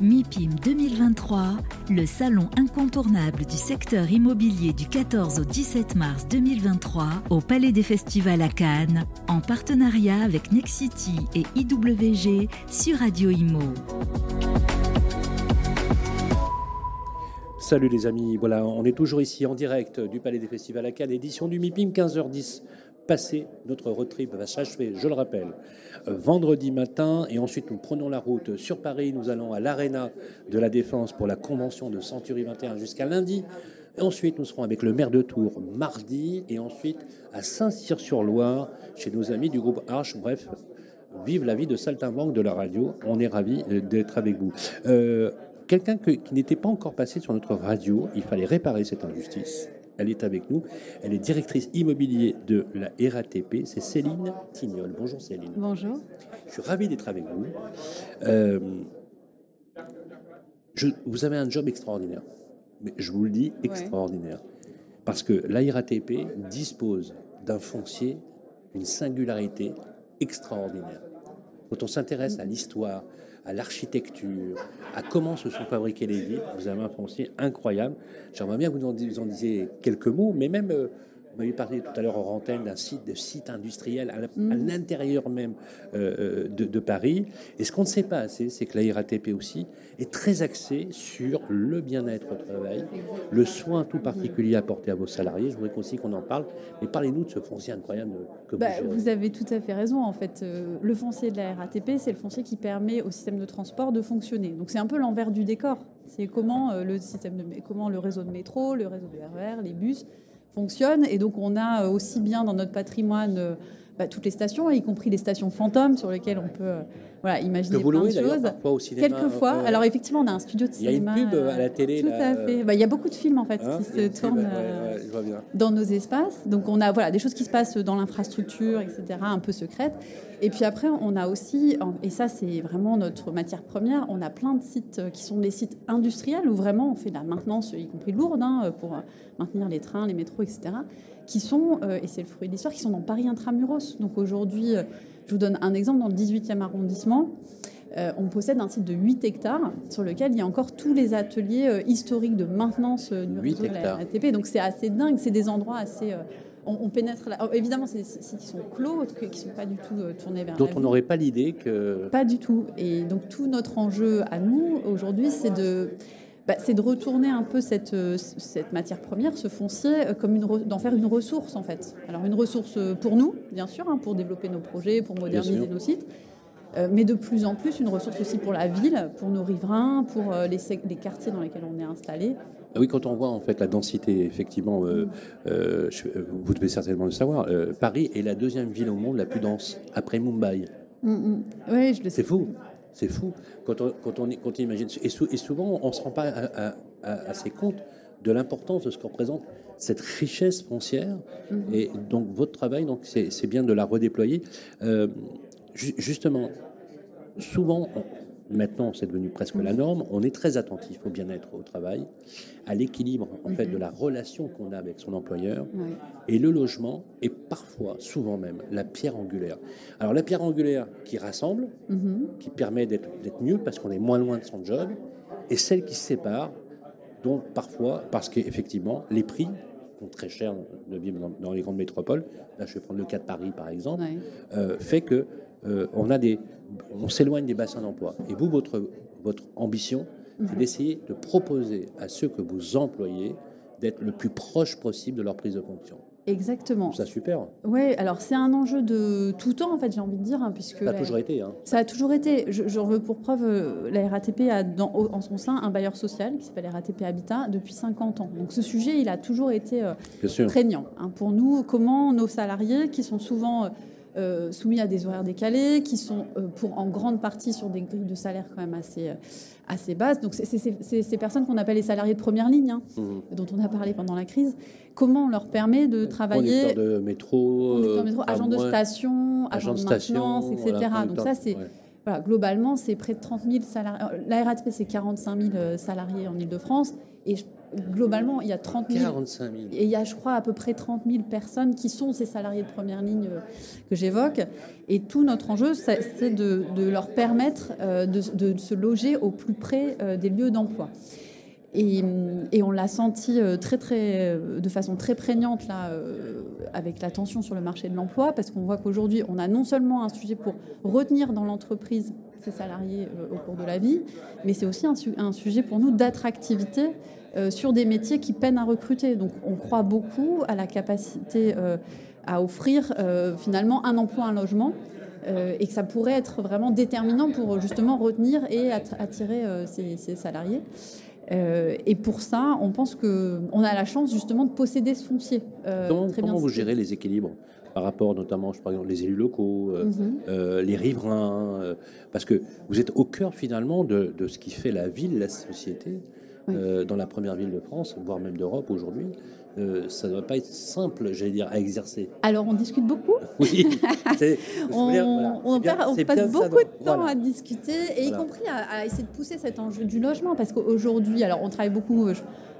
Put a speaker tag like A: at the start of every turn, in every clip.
A: MIPIM 2023, le salon incontournable du secteur immobilier du 14 au 17 mars 2023 au Palais des Festivals à Cannes, en partenariat avec Nexity et IWG sur Radio Imo.
B: Salut les amis, voilà, on est toujours ici en direct du Palais des Festivals à Cannes, édition du MIPIM 15h10 passé, notre road trip va s'achever, je le rappelle, euh, vendredi matin. Et ensuite, nous prenons la route sur Paris. Nous allons à l'Arena de la Défense pour la convention de Century 21 jusqu'à lundi. Ensuite, nous serons avec le maire de Tours mardi. Et ensuite, à Saint-Cyr-sur-Loire, chez nos amis du groupe Arche. Bref, vive la vie de Saltimbanque de la radio. On est ravis euh, d'être avec vous. Euh, quelqu'un qui n'était pas encore passé sur notre radio, il fallait réparer cette injustice. Elle est avec nous. Elle est directrice immobilier de la RATP. C'est Céline Tignol. Bonjour Céline.
C: Bonjour.
B: Je suis ravi d'être avec vous. Euh, vous avez un job extraordinaire. Mais je vous le dis, extraordinaire. Parce que la RATP dispose d'un foncier, une singularité extraordinaire. Quand on s'intéresse à l'histoire, à l'architecture, à comment se sont fabriquées les villes. Vous avez un foncier incroyable. J'aimerais bien que vous en, disiez quelques mots, mais même euh, vous m'avez parlé tout à l'heure en antenne d'un site, de site industriel à mm. l'intérieur même euh, euh, de, Paris. Et ce qu'on ne sait pas assez, c'est que la RATP aussi est très axée sur le bien-être au travail, le soin tout particulier apporté à vos salariés. Je voudrais aussi qu'on en parle. Mais parlez-nous de ce foncier incroyable que
C: vous bah, Vous avez tout à fait raison. En fait, euh, le foncier de la RATP, c'est le foncier qui permet au système de transport de fonctionner. Donc c'est un peu l'envers du décor. C'est comment le système de, comment le réseau de métro, le réseau de RER, les bus fonctionne. Et donc, on a euh, aussi bien dans notre patrimoine euh, bah, toutes les stations, y compris les stations fantômes sur lesquelles on peut euh, voilà, imaginer plein de choses.
B: Au cinéma,
C: Quelquefois. Alors effectivement, on a un studio de cinéma.
B: Il y a une pub à la télé.
C: Tout à fait. Bah, il y a beaucoup de films en fait hein, qui se tournent dans nos espaces. Donc on a voilà des choses qui se passent dans l'infrastructure, etc., un peu secrètes. Et puis après, on a aussi, et ça c'est vraiment notre matière première, on a plein de sites qui sont des sites industriels où vraiment on fait de la maintenance, y compris lourde, hein, pour maintenir les trains, les métros, etc qui sont, euh, et c'est le fruit de l'histoire, qui sont dans Paris intramuros. Donc aujourd'hui, euh, je vous donne un exemple, dans le 18e arrondissement, euh, on possède un site de 8 hectares sur lequel il y a encore tous les ateliers historiques de maintenance du réseau de la RATP. Donc c'est assez dingue, c'est des endroits assez... On, pénètre là. Oh, évidemment, c'est des sites qui sont clos, qui ne sont pas du tout tournés vers
B: Dont on n'aurait pas l'idée que...
C: Pas du tout. Et donc tout notre enjeu à nous, aujourd'hui, c'est de bah, c'est de retourner un peu cette, euh, cette matière première, ce foncier, euh, comme d'en faire une ressource en fait. Alors une ressource euh, pour nous, bien sûr, hein, pour développer nos projets, pour moderniser nos sites, mais de plus en plus une ressource aussi pour la ville, pour nos riverains, pour les, les quartiers dans lesquels on est installé.
B: Ah oui, quand on voit en fait la densité, effectivement, vous devez certainement le savoir, Paris est la deuxième ville au monde la plus dense, après Mumbai.
C: Mm, mm. Oui, je le sais.
B: C'est fou. C'est fou quand on, quand on, quand on imagine. Et, souvent, on ne se rend pas assez compte de l'importance de ce que représente cette richesse foncière. Mhm. Et donc, votre travail, donc, c'est bien de la redéployer. Euh, justement, souvent, maintenant c'est devenu presque la norme, on est très attentif au bien-être au travail, à l'équilibre en fait de la relation qu'on a avec son employeur. Et le logement est parfois, souvent même, la pierre angulaire. Alors la pierre angulaire qui rassemble, mm-hmm. qui permet d'être mieux parce qu'on est moins loin de son job, et celle qui se sépare, donc parfois, parce qu'effectivement, les prix très cher de vivre dans, les grandes métropoles, là je vais prendre le cas de Paris par exemple, euh, fait que euh, on, a des, on s'éloigne des bassins d'emploi. Et vous, votre, votre ambition, c'est mhm. d'essayer de proposer à ceux que vous employez d'être le plus proche possible de leur prise de fonction.
C: Exactement.
B: Ça super.
C: Oui, alors c'est un enjeu de tout temps en fait, j'ai envie de dire, hein, puisque
B: ça a toujours été. Hein.
C: Ça a toujours été. J'en veux pour preuve, euh, la RATP a dans, en son sein un bailleur social qui s'appelle RATP Habitat depuis 50 ans. Donc ce sujet, il a toujours été euh, prégnant hein, pour nous. Comment nos salariés, qui sont souvent euh, soumis à des horaires décalés, qui sont euh, pour en grande partie sur des grilles de salaire quand même assez, euh, assez basses. Donc c'est ces personnes qu'on appelle les salariés de première ligne, hein, mmh. dont on a parlé pendant la crise. Comment on leur permet de travailler
B: de métro,
C: de métro agents de station, agents de, maintenance, etc. Donc ça c'est voilà, globalement, c'est près de 30 000 salariés. La RATP, c'est 45 000 salariés en Ile-de-France. Et globalement, il y a 30 000.
B: 45 000.
C: Et il y a, je crois, à peu près 30 000 personnes qui sont ces salariés de première ligne euh, que j'évoque. Et tout notre enjeu, c'est de, leur permettre euh, de, se loger au plus près euh, des lieux d'emploi. Et, on l'a senti très, très, de façon très prégnante là, avec la tension sur le marché de l'emploi, parce qu'on voit qu'aujourd'hui, on a non seulement un sujet pour retenir dans l'entreprise ces salariés au cours de la vie, mais c'est aussi un, un, sujet pour nous d'attractivité sur des métiers qui peinent à recruter. Donc on croit beaucoup à la capacité euh, à offrir euh, finalement un emploi, un logement. et que ça pourrait être vraiment déterminant pour justement retenir et attirer ces, salariés. et pour ça, on pense qu'on a la chance justement de posséder ce foncier.
B: comment vous gérez les équilibres par rapport notamment, je par exemple, les élus locaux, mhm. les riverains, parce que vous êtes au cœur finalement de, de, ce qui fait la ville, la société. Euh, dans la première ville de France, voire même d'Europe aujourd'hui. Euh, ça ne doit pas être simple, j'allais dire, à exercer.
C: Alors, on discute beaucoup.
B: Oui.
C: on, passe beaucoup de temps à discuter, et y compris à, essayer de pousser cet enjeu du logement, parce qu'aujourd'hui, alors on travaille beaucoup. Euh,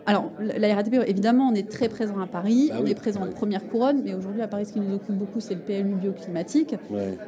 C: alors, la RATP, évidemment, on est très présent à Paris, bah on est présent en première couronne, mais aujourd'hui, à Paris, ce qui nous occupe beaucoup, c'est le PLU bioclimatique.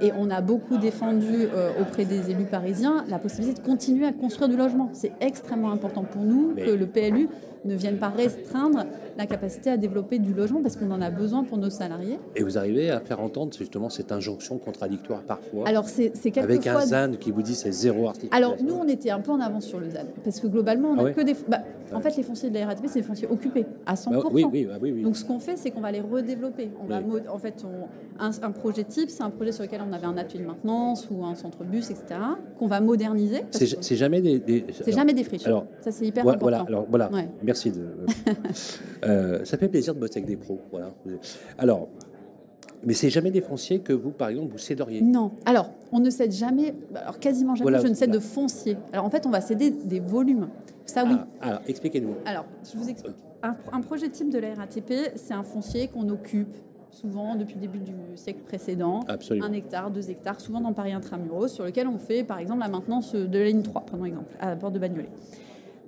C: Et on a beaucoup défendu euh, auprès des élus parisiens la possibilité de continuer à construire du logement. C'est extrêmement important pour nous que le PLU ne viennent pas restreindre la capacité à développer du logement parce qu'on en a besoin pour nos salariés.
B: Et vous arrivez à faire entendre justement cette injonction contradictoire parfois
C: Alors c'est
B: Avec un ZAN qui vous dit c'est zéro article.
C: Alors nous on était un peu en avance sur le ZAN parce que globalement on n'a ah que des... Bah, en fait les fonciers de la RATP c'est des fonciers occupés à 100%. Bah,
B: oui, oui, bah oui, oui,
C: Donc ce qu'on fait c'est qu'on va les redévelopper. On va en fait un, projet type c'est un projet sur lequel on avait un atelier de maintenance ou un centre bus etc. qu'on va moderniser.
B: C'est jamais des...
C: C'est jamais des friches. Alors, ça c'est hyper important.
B: Voilà, alors, voilà. Merci. De... Euh, ça fait plaisir de bosser avec des pros. Voilà. Alors, mais c'est jamais des fonciers que vous, par exemple, vous céderiez?
C: Non. Alors, on ne cède jamais, alors quasiment jamais, je ne cède de foncier. Alors, en fait, on va céder des volumes. Ça, oui.
B: Ah, alors, expliquez-nous.
C: Alors, je vous explique. Un, projet type de la RATP, c'est un foncier qu'on occupe souvent depuis le début du siècle précédent.
B: Absolument.
C: Un hectare, deux hectares, souvent dans Paris Intramuros, sur lequel on fait, par exemple, la maintenance de la ligne 3, prenons exemple, à la porte de Bagnolet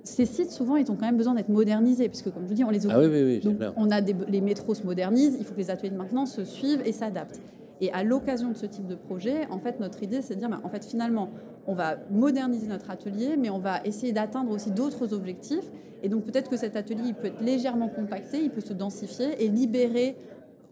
C: ces sites, souvent, ils ont quand même besoin d'être modernisés, puisque, comme je vous dis, on les
B: occupe. Ah oui, oui, oui,
C: on a les métros se modernisent, il faut que les ateliers de maintenance se suivent et s'adaptent. Et à l'occasion de ce type de projet, en fait, notre idée, c'est de dire, bah, en fait, finalement, on va moderniser notre atelier, mais on va essayer d'atteindre aussi d'autres objectifs. Et donc, peut-être que cet atelier, il peut être légèrement compacté, il peut se densifier et libérer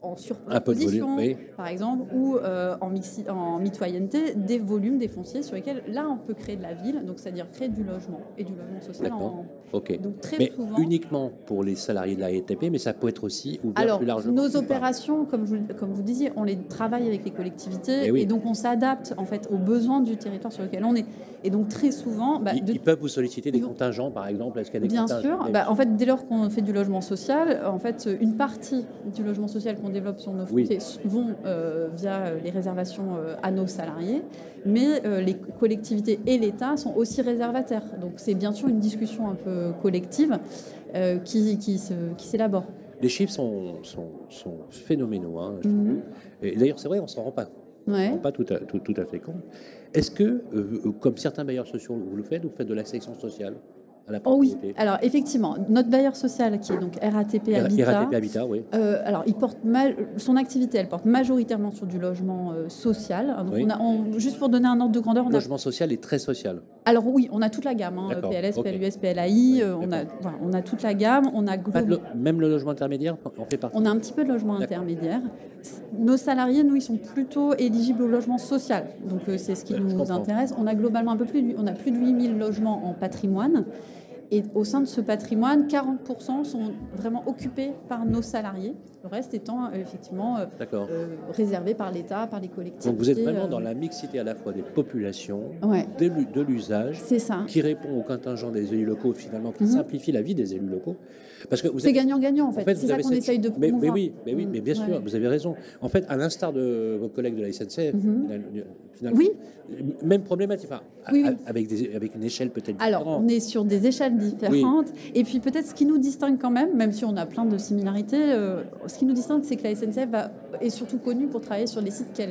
C: en surposition, par exemple, ou euh, en, en mitoyenneté, des volumes, des fonciers sur lesquels, là, on peut créer de la ville, donc c'est-à-dire créer du logement et du logement social. En...
B: Ok. Donc très mais uniquement pour les salariés de la RTP, mais ça peut être aussi ouvert
C: Alors,
B: plus largement.
C: Nos opérations, comme, je, comme vous disiez, on les travaille avec les collectivités et, donc on s'adapte en fait aux besoins du territoire sur lequel on est. Et donc très souvent,
B: bah, ils, peuvent vous solliciter des contingents, par exemple. Est-ce qu'il y a des
C: Bien sûr. Bah, en fait, dès lors qu'on fait du logement social, en fait, une partie du logement social qu'on développe sur nos fonciers vont euh, via euh, les réservations euh, à nos salariés, mais les collectivités et l'État sont aussi réservataires. Donc c'est bien sûr une discussion un peu collective qui, qui, s'élabore.
B: Les chiffres sont, sont, phénoménaux. Hein, mhm. Et d'ailleurs, c'est vrai, on s'en rend pas, rend pas tout, à, tout, tout à fait compte. Est-ce que, comme certains bailleurs sociaux, vous le faites, vous faites de la sélection sociale?
C: Oh oui, alors effectivement, notre bailleur social qui est donc RATP Habitat,
B: RATP Habitat oui.
C: Euh, alors il porte son activité, elle porte majoritairement sur du logement euh, social. Donc on a, juste pour donner un ordre de grandeur, on
B: le logement social est très social.
C: Alors oui, on a toute la gamme, hein, PLS, PLUS, PLAI, euh, on a, on a toute la gamme, on a
B: même le logement intermédiaire, on fait partie.
C: On a un petit peu de logement intermédiaire. Nos salariés, nous, ils sont plutôt éligibles au logement social, donc c'est ce qui nous intéresse. On a globalement un peu plus, on a plus de 8000 logements en patrimoine. Et au sein de ce patrimoine, 40% sont vraiment occupés par nos salariés, le reste étant euh, effectivement euh, euh, réservé par l'État, par les collectivités.
B: Donc vous êtes vraiment dans la mixité à la fois des populations, de l'usage, qui répond au contingent des élus locaux finalement, qui mhm. simplifie la vie des élus locaux.
C: Parce que c'est gagnant-gagnant en fait. c'est ça qu'on essaye de
B: promouvoir. Mais, oui, mais oui, mais bien sûr, vous avez raison. En fait, à l'instar de vos collègues de la SNCF, mhm. finalement,
C: oui.
B: même problématique, avec, des, avec une échelle peut-être
C: Alors, on est sur des échelles différentes. Et puis peut-être ce qui nous distingue quand même, même si on a plein de similarités, euh, ce qui nous distingue, c'est que la SNCF est surtout connue pour travailler sur les sites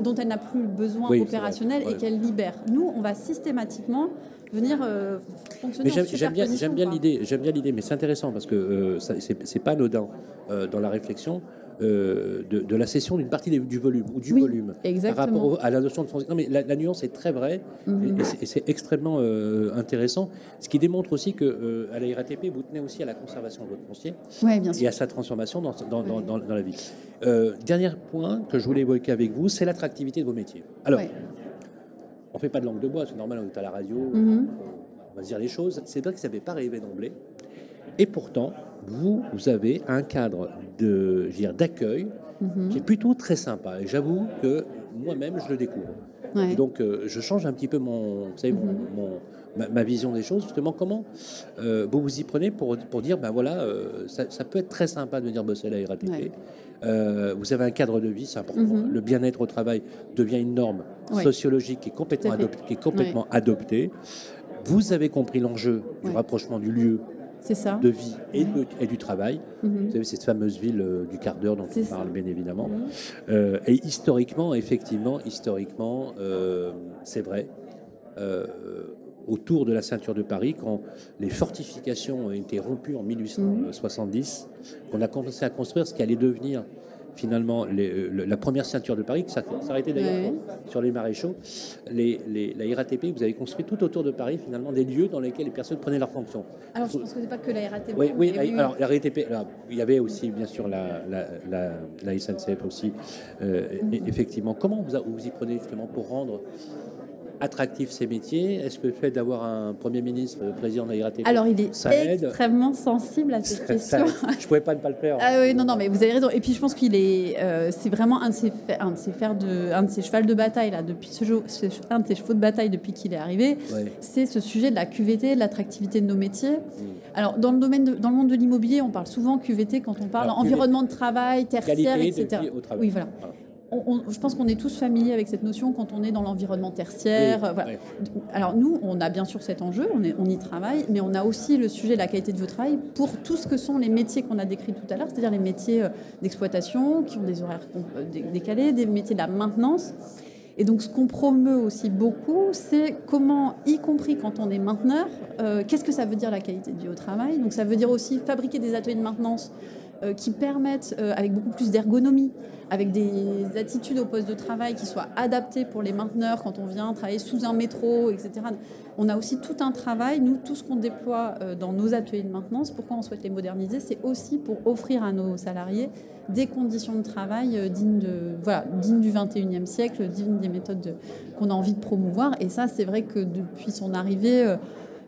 C: dont elle n'a plus besoin opérationnel et qu'elle libère. Nous, on va systématiquement venir euh, fonctionner
B: J'aime bien, j'aime bien l'idée, j'aime bien l'idée, mais c'est intéressant parce que euh, c'est pas anodin dans la réflexion. Euh, de, la cession d'une partie du volume ou du volume
C: par
B: rapport à la notion de transition. Non, mais la, nuance est très vraie mhm. et, c'est extrêmement euh, intéressant. Ce qui démontre aussi que euh, à la RATP, vous tenez aussi à la conservation de votre foncier et à sa transformation dans, dans, la vie. dernier point que je voulais évoquer avec vous, c'est l'attractivité de vos métiers. Alors, on ne fait pas de langue de bois, c'est normal, on est à la radio, mhm. on va dire les choses. C'est vrai que ça n'avait pas rêvé d'emblée. Et pourtant, vous, vous avez un cadre de, d'accueil mhm. qui est plutôt très sympa. Et j'avoue que moi-même, je le découvre. donc, euh, je change un petit peu mon, mhm. mon, ma, vision des choses. Justement, comment euh, vous vous y prenez pour, pour dire, ben voilà, euh, ça, peut être très sympa de venir bosser à la RATP. vous avez un cadre de vie, c'est important. Mhm. Le bien-être au travail devient une norme sociologique qui est complètement, adoptée, qui est complètement adoptée. Vous avez compris l'enjeu du rapprochement du lieu
C: ça.
B: de vie et, et du travail. Mhm. Vous savez, cette fameuse ville euh, du quart d'heure dont on parle bien évidemment. Mhm. Euh, et historiquement, effectivement, historiquement, euh, c'est vrai. Autour de la ceinture de Paris, quand les fortifications ont été rompues en 1870, mhm. qu'on a commencé à construire ce qui allait devenir finalement les, la première ceinture de Paris, qui s'arrêtait d'ailleurs sur les maréchaux. Les, les, la RATP, vous avez construit tout autour de Paris finalement des lieux dans lesquels les personnes prenaient leur fonction.
C: Alors je pense que c'est pas que la RATP.
B: Oui, oui alors la RATP, il y avait aussi bien sûr la, la, la, SNCF aussi. Euh. Effectivement, comment vous, vous y prenez justement pour rendre attractif ces métiers Est-ce que le fait d'avoir un Premier ministre, le président de la RATP,
C: Alors, il est extrêmement sensible à cette question.
B: je ne pouvais pas ne pas le faire.
C: Ah oui, non, non, mais vous avez raison. Et puis, je pense qu'il est, euh, c'est vraiment un de ses, un de ses de, un de ses chevals de bataille là depuis ce jour, un de ses chevaux de bataille depuis qu'il est arrivé. C'est ce sujet de la QVT, de l'attractivité de nos métiers. Mm. Alors, dans le domaine, dans le monde de l'immobilier, on parle souvent QVT quand on parle environnement de travail, tertiaire, etc.
B: Au
C: travail. Oui, voilà je pense qu'on est tous familiers avec cette notion quand on est dans l'environnement tertiaire. Alors nous, on a bien sûr cet enjeu, on, on, y travaille, mais on a aussi le sujet de la qualité de votre travail pour tout ce que sont les métiers qu'on a décrits tout à l'heure, c'est-à-dire les métiers euh, d'exploitation qui ont des horaires euh, décalés, des métiers de la maintenance. Et donc, ce qu'on promeut aussi beaucoup, c'est comment, y compris quand on est mainteneur, euh, qu'est-ce que ça veut dire la qualité de vie au travail? Donc, ça veut dire aussi fabriquer des ateliers de maintenance euh, qui permettent, euh, avec beaucoup plus d'ergonomie, avec des attitudes au poste de travail qui soient adaptées pour les mainteneurs quand on vient travailler sous un métro, etc. On a aussi tout un travail, nous, tout ce qu'on déploie euh, dans nos ateliers de maintenance, pourquoi on souhaite les moderniser, c'est aussi pour offrir à nos salariés des conditions de travail dignes, de, voilà, dignes du 21e siècle, dignes des méthodes qu'on a envie de promouvoir. Et ça, c'est vrai que depuis son arrivée,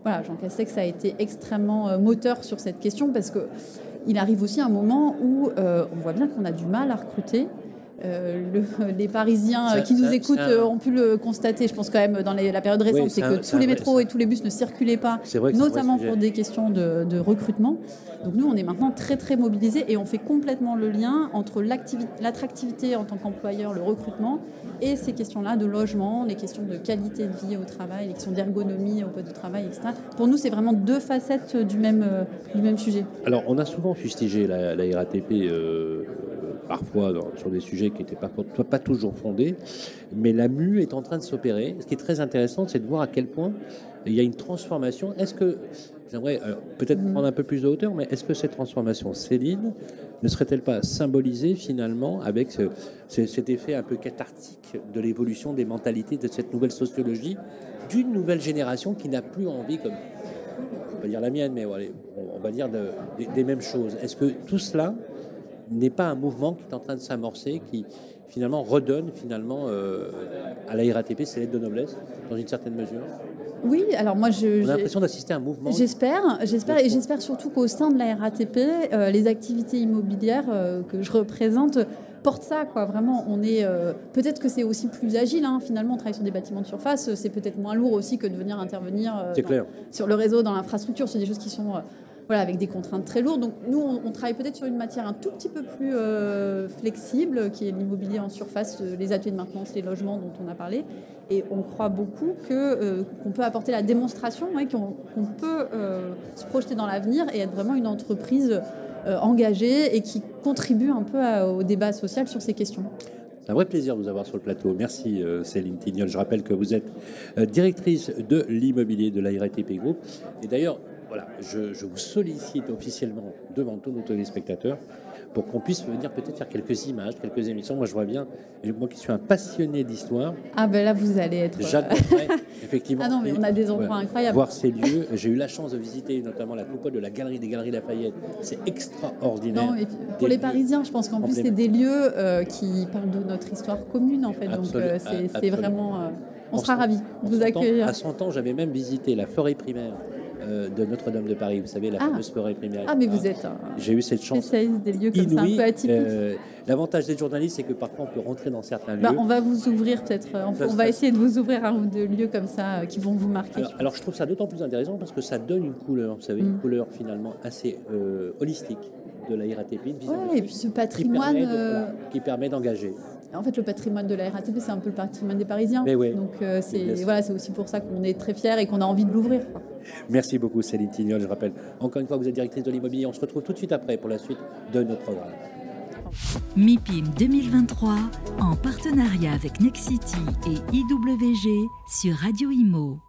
C: voilà, Jean Castex a été extrêmement moteur sur cette question parce que il arrive aussi un moment où euh, on voit bien qu'on a du mal à recruter. Euh, les Parisiens qui nous écoutent ont pu le constater, je pense quand même dans la période récente, c'est que tous les métros et tous les bus ne circulaient pas, notamment pour des questions de, de, recrutement. Donc nous, on est maintenant très très mobilisés et on fait complètement le lien entre l'attractivité en tant qu'employeur, le recrutement, et ces questions-là de logement, les questions de qualité de vie au travail, les questions d'ergonomie au poste de travail, etc. Pour nous, c'est vraiment deux facettes du même, euh, du même sujet.
B: Alors, on a souvent fustigé la, RATP euh, parfois sur des sujets qui n'étaient pas, pas toujours fondés, mais la mue est en train de s'opérer. Ce qui est très intéressant, c'est de voir à quel point il y a une transformation. Est-ce que J'aimerais peut-être mhm. prendre un peu plus de hauteur, mais est-ce que cette transformation Céline ne serait-elle pas symbolisée finalement avec cet effet un peu cathartique de l'évolution des mentalités de cette nouvelle sociologie d'une nouvelle génération qui n'a plus envie, comme on va dire la mienne, mais on va dire des mêmes choses. Est-ce que tout cela n'est pas un mouvement qui est en train de s'amorcer, qui finalement redonne finalement euh, à la RATP ses lettres de noblesse dans une certaine mesure
C: oui, alors moi je.
B: On a l'impression d'assister à un mouvement.
C: J'espère, j'espère, et j'espère surtout qu'au sein de la RATP, euh, les activités immobilières euh, que je représente portent ça, quoi. Vraiment, on est. Euh, peut-être que c'est aussi plus agile. Hein. Finalement, on travaille sur des bâtiments de surface, c'est peut-être moins lourd aussi que de venir intervenir sur le réseau, dans l'infrastructure. C'est des choses qui sont voilà, avec des contraintes très lourdes. Donc nous, on, travaille peut-être sur une matière un tout petit peu plus euh, flexible, qui est l'immobilier en surface, euh, les ateliers de maintenance, les logements dont on a parlé. Et on croit beaucoup que, qu'on peut apporter la démonstration, qu'on, peut se projeter dans l'avenir et être vraiment une entreprise engagée et qui contribue un peu au débat social sur ces questions.
B: C'est un vrai plaisir de vous avoir sur le plateau. Merci Céline Tignol. Je rappelle que vous êtes directrice de l'immobilier de la RATP Group. Et d'ailleurs, voilà, je, je, vous sollicite officiellement devant tous nos téléspectateurs pour qu'on puisse venir peut-être faire quelques images, quelques émissions. Moi, je vois bien, moi qui suis un passionné d'histoire.
C: Ah ben là, vous allez être.
B: Euh, J'adorerais, effectivement.
C: Ah non, mais on a des endroits incroyables.
B: Voir ces lieux. J'ai eu la chance de visiter notamment la coupole de la galerie des Galeries Lafayette. C'est extraordinaire. Non,
C: pour les Parisiens, je pense qu'en plus, c'est des lieux euh, qui parlent de notre histoire commune, en fait. Donc, euh, c'est vraiment. on sera ravis de vous accueillir.
B: À 100 ans, j'avais même visité la forêt primaire euh, de Notre-Dame de Paris. Vous savez, la ah. fameuse forêt primaire.
C: Ah, mais vous êtes
B: J'ai eu cette chance.
C: Spécialiste des lieux comme ça, un peu atypiques. Euh,
B: l'avantage des journalistes, c'est que parfois on peut rentrer dans certains
C: bah,
B: lieux.
C: On va vous ouvrir peut-être. Euh, on, va essayer de vous ouvrir un ou deux lieux comme ça qui vont vous marquer.
B: Alors, je, trouve ça d'autant plus intéressant parce que ça donne une couleur, vous savez, une mm. couleur finalement assez holistique de la RATP.
C: Ouais, et puis ce patrimoine.
B: Qui permet d'engager.
C: En fait, le patrimoine de la RATP, c'est un peu le patrimoine des Parisiens. Donc, c'est voilà, aussi pour ça qu'on est très fiers et qu'on a envie de l'ouvrir.
B: Merci beaucoup Céline Tignol. Je rappelle encore une fois que vous êtes directrice de l'immobilier. On se retrouve tout de suite après pour la suite de nos programmes.
A: MIPIM 2023 en partenariat avec Nexity et IWG sur Radio Imo.